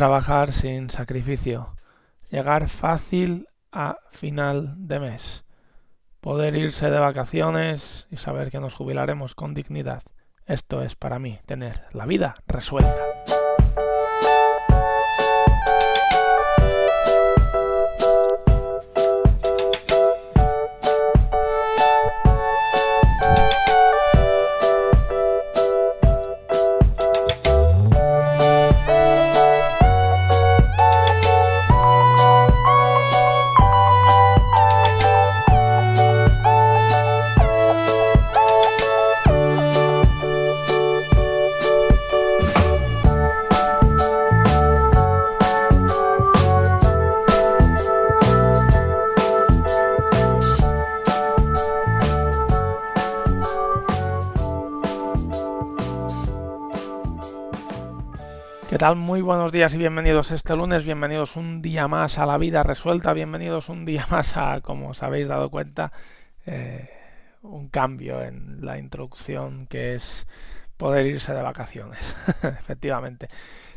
Trabajar sin sacrificio. Llegar fácil a final de mes. Poder irse de vacaciones y saber que nos jubilaremos con dignidad. Esto es para mí tener la vida resuelta. Tal? Muy buenos días y bienvenidos este lunes, bienvenidos un día más a la vida resuelta, bienvenidos un día más a, como os habéis dado cuenta, eh, un cambio en la introducción que es poder irse de vacaciones, efectivamente.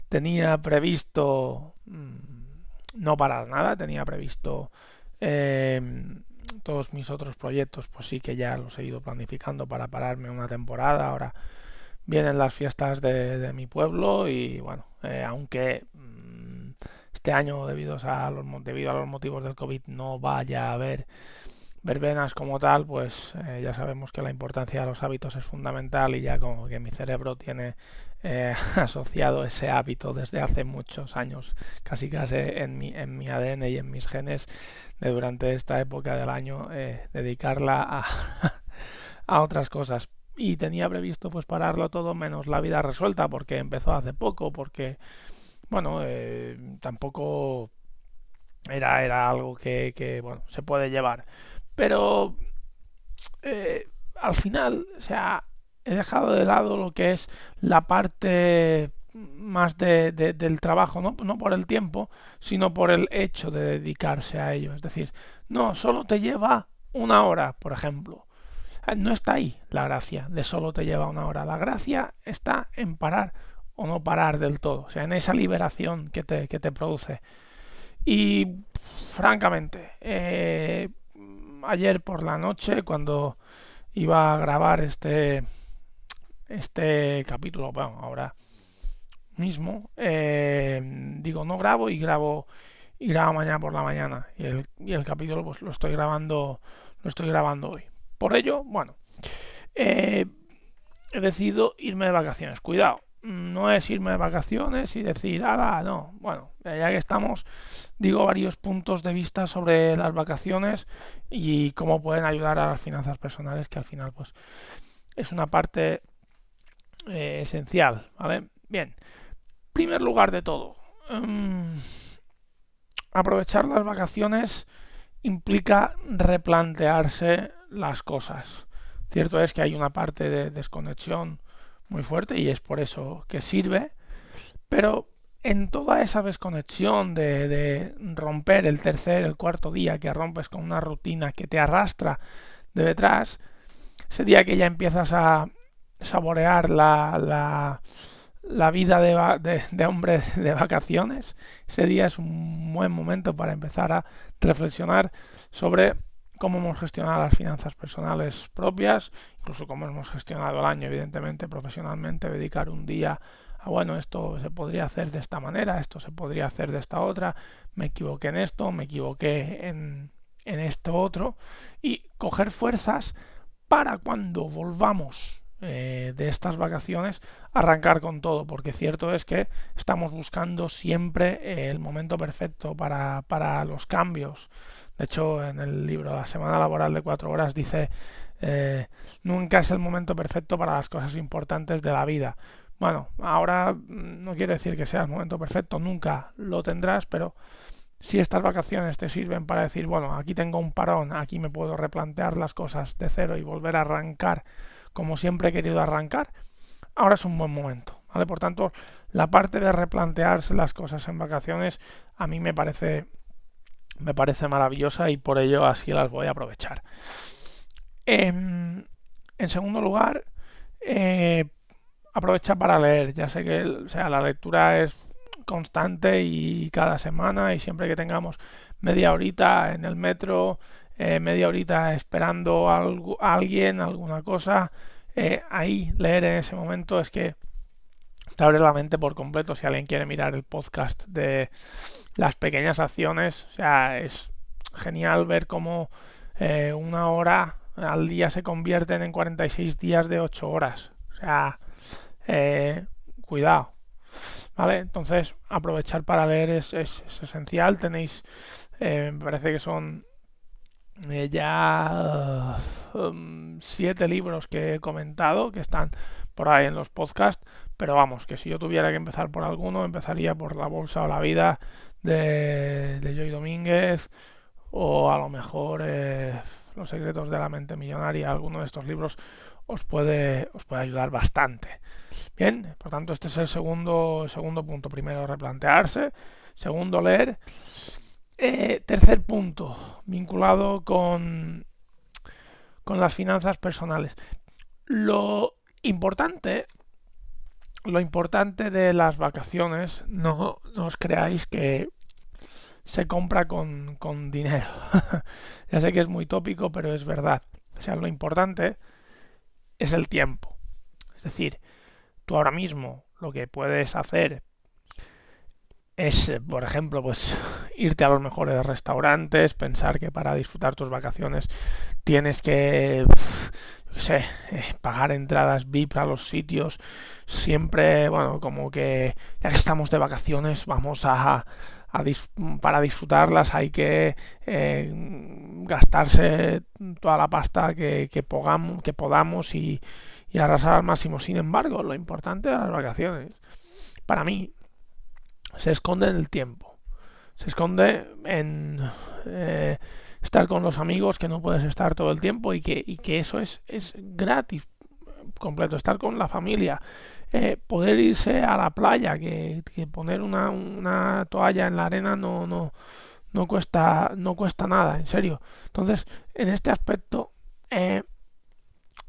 Tenía previsto mm, no parar nada, tenía previsto eh, todos mis otros proyectos, pues sí que ya los he ido planificando para pararme una temporada, ahora vienen las fiestas de, mi pueblo y bueno, eh, aunque mm, este año debido a, los, debido a los motivos del COVID no vaya a haber verbenas como tal, pues eh, ya sabemos que la importancia de los hábitos es fundamental y ya como que mi cerebro tiene eh, asociado ese hábito desde hace muchos años, casi casi en mi, en mi ADN y en mis genes, de durante esta época del año dedicarla a, a otras cosas y tenía previsto pues pararlo todo menos la vida resuelta porque empezó hace poco porque bueno eh, tampoco era era algo que, bueno se puede llevar pero eh, al final o sea he dejado de lado lo que es la parte más de, del trabajo, ¿no? no por el tiempo, sino por el hecho de dedicarse a ello. Es decir, no, solo te lleva una hora, por ejemplo. Ah, no está ahí la gracia de solo te lleva una hora. La gracia está en parar o no parar del todo, o sea, en esa liberación que te, que te produce. Y francamente, eh, ayer por la noche, cuando iba a grabar este, este capítulo, bueno, ahora mismo, eh, digo, no grabo y grabo y grabo mañana por la mañana. Y el, y el capítulo pues lo estoy grabando, lo estoy grabando hoy. Por ello, bueno, eh, he decidido irme de vacaciones. Cuidado, no es irme de vacaciones y decir, ala, no. Bueno, ya que estamos, digo varios puntos de vista sobre las vacaciones y cómo pueden ayudar a las finanzas personales, que al final, pues, es una parte eh, esencial, ¿vale? Bien, primer lugar de todo, um, aprovechar las vacaciones implica replantearse las cosas. Cierto es que hay una parte de desconexión muy fuerte y es por eso que sirve, pero en toda esa desconexión de, de, romper el tercer, el cuarto día que rompes con una rutina que te arrastra de detrás, ese día que ya empiezas a saborear la, la, vida de, de, de, hombre de vacaciones, ese día es un buen momento para empezar a reflexionar sobre cómo hemos gestionado las finanzas personales propias, incluso cómo hemos gestionado el año, evidentemente, profesionalmente, dedicar un día a, bueno, esto se podría hacer de esta manera, esto se podría hacer de esta otra, me equivoqué en esto, me equivoqué en, en esto otro, y coger fuerzas para cuando volvamos eh, de estas vacaciones arrancar con todo, porque cierto es que estamos buscando siempre eh, el momento perfecto para, para los cambios de hecho, en el libro La semana laboral de cuatro horas dice, eh, nunca es el momento perfecto para las cosas importantes de la vida. Bueno, ahora no quiere decir que sea el momento perfecto, nunca lo tendrás, pero si estas vacaciones te sirven para decir, bueno, aquí tengo un parón, aquí me puedo replantear las cosas de cero y volver a arrancar como siempre he querido arrancar, ahora es un buen momento. ¿vale? Por tanto, la parte de replantearse las cosas en vacaciones a mí me parece me parece maravillosa y por ello así las voy a aprovechar. En, en segundo lugar, eh, aprovecha para leer. Ya sé que o sea, la lectura es constante y cada semana y siempre que tengamos media horita en el metro, eh, media horita esperando a, alguien, alguna cosa, eh, ahí leer en ese momento es que te abre la mente por completo si alguien quiere mirar el podcast de las pequeñas acciones. O sea, es genial ver cómo eh, una hora al día se convierten en 46 días de 8 horas. O sea, cuidado. ¿Vale? Entonces, aprovechar para leer es, es esencial. Tenéis, me parece que son eh, ya um, siete libros que he comentado que están por ahí en los podcasts, pero vamos, que si yo tuviera que empezar por alguno, empezaría por La Bolsa o la Vida de, de Joy Domínguez o a lo mejor eh, Los secretos de la mente millonaria, alguno de estos libros os puede, os puede ayudar bastante. Bien, por tanto, este es el segundo, segundo punto. Primero, replantearse. Segundo, leer. Eh, tercer punto, vinculado con, con las finanzas personales. Lo importante, lo importante de las vacaciones, no, os creáis que se compra con, con dinero. ya sé que es muy tópico, pero es verdad. O sea, lo importante es el tiempo. Es decir, tú ahora mismo lo que puedes hacer es, por ejemplo, pues irte a los mejores restaurantes, pensar que para disfrutar tus vacaciones tienes que, no sé, eh, pagar entradas VIP a los sitios, siempre, bueno, como que ya que estamos de vacaciones vamos a, para disfrutarlas hay que eh, gastarse toda la pasta que, que, que podamos y, y arrasar al máximo. Sin embargo, lo importante de las vacaciones, para mí, se esconde en el tiempo. Se esconde en eh, estar con los amigos que no puedes estar todo el tiempo y que, y que eso es, es gratis completo. Estar con la familia. Eh, poder irse a la playa, que, poner una, una, toalla en la arena no, no, no, cuesta, no cuesta nada, en serio. Entonces, en este aspecto, eh,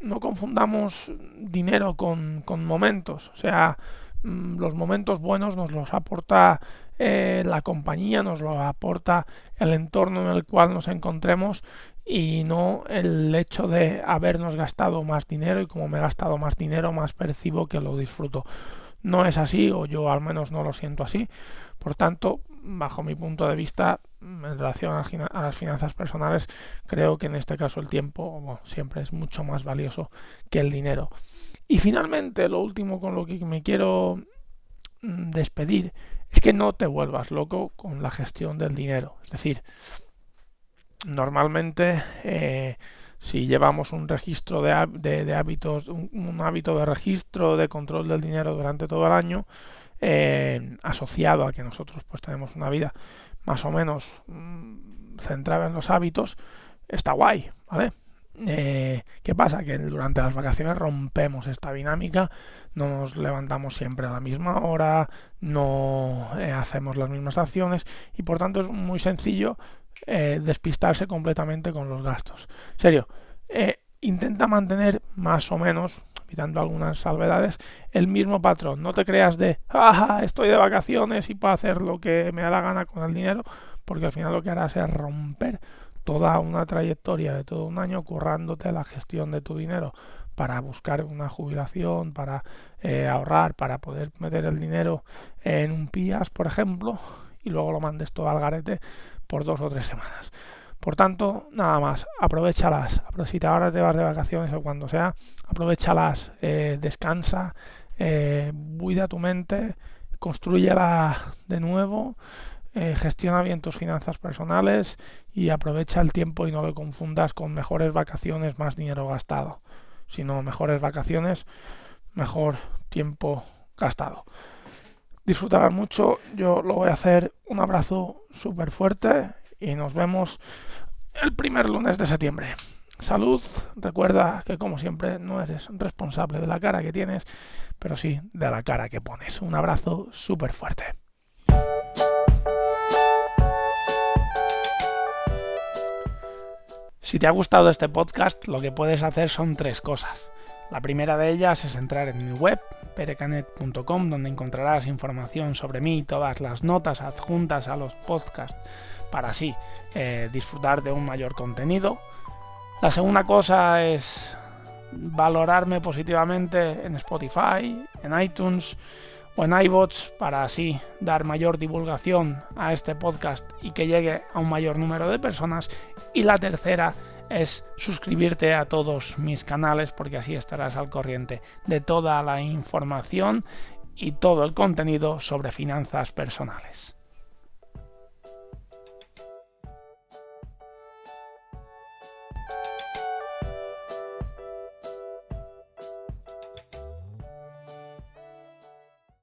no confundamos dinero con, con momentos. O sea, los momentos buenos nos los aporta eh, la compañía, nos lo aporta el entorno en el cual nos encontremos y no el hecho de habernos gastado más dinero y como me he gastado más dinero más percibo que lo disfruto. No es así o yo al menos no lo siento así. Por tanto, bajo mi punto de vista, en relación a las finanzas personales, creo que en este caso el tiempo siempre es mucho más valioso que el dinero. Y finalmente, lo último con lo que me quiero mm, despedir es que no te vuelvas loco con la gestión del dinero. Es decir, normalmente eh, si llevamos un registro de, de, hábitos, un, hábito de registro de control del dinero durante todo el año, eh, asociado a que nosotros pues tenemos una vida más o menos mm, centrada en los hábitos, está guay, ¿vale? Eh, ¿Qué pasa? Que durante las vacaciones rompemos esta dinámica, no nos levantamos siempre a la misma hora, no eh, hacemos las mismas acciones y por tanto es muy sencillo eh, despistarse completamente con los gastos. En serio, intenta mantener más o menos, quitando algunas salvedades, el mismo patrón. No te creas de, ah, estoy de vacaciones y puedo hacer lo que me da la gana con el dinero, porque al final lo que harás es romper toda una trayectoria de todo un año currándote la gestión de tu dinero para buscar una jubilación, para eh, ahorrar, para poder meter el dinero en un PIAS, por ejemplo, y luego lo mandes todo al garete por dos o tres semanas. Por tanto, nada más, aprovechalas. Si ahora te vas de vacaciones o cuando sea, aprovechalas, eh, descansa, eh, cuida tu mente, construyela de nuevo eh, gestiona bien tus finanzas personales y aprovecha el tiempo y no lo confundas con mejores vacaciones, más dinero gastado, sino mejores vacaciones, mejor tiempo gastado. Disfrutarás mucho, yo lo voy a hacer. Un abrazo súper fuerte y nos vemos el primer lunes de septiembre. Salud, recuerda que como siempre no eres responsable de la cara que tienes, pero sí de la cara que pones. Un abrazo súper fuerte. Si te ha gustado este podcast, lo que puedes hacer son tres cosas. La primera de ellas es entrar en mi web, perecanet.com, donde encontrarás información sobre mí y todas las notas adjuntas a los podcasts para así eh, disfrutar de un mayor contenido. La segunda cosa es valorarme positivamente en Spotify, en iTunes o en iBots para así dar mayor divulgación a este podcast y que llegue a un mayor número de personas. Y la tercera es suscribirte a todos mis canales porque así estarás al corriente de toda la información y todo el contenido sobre finanzas personales.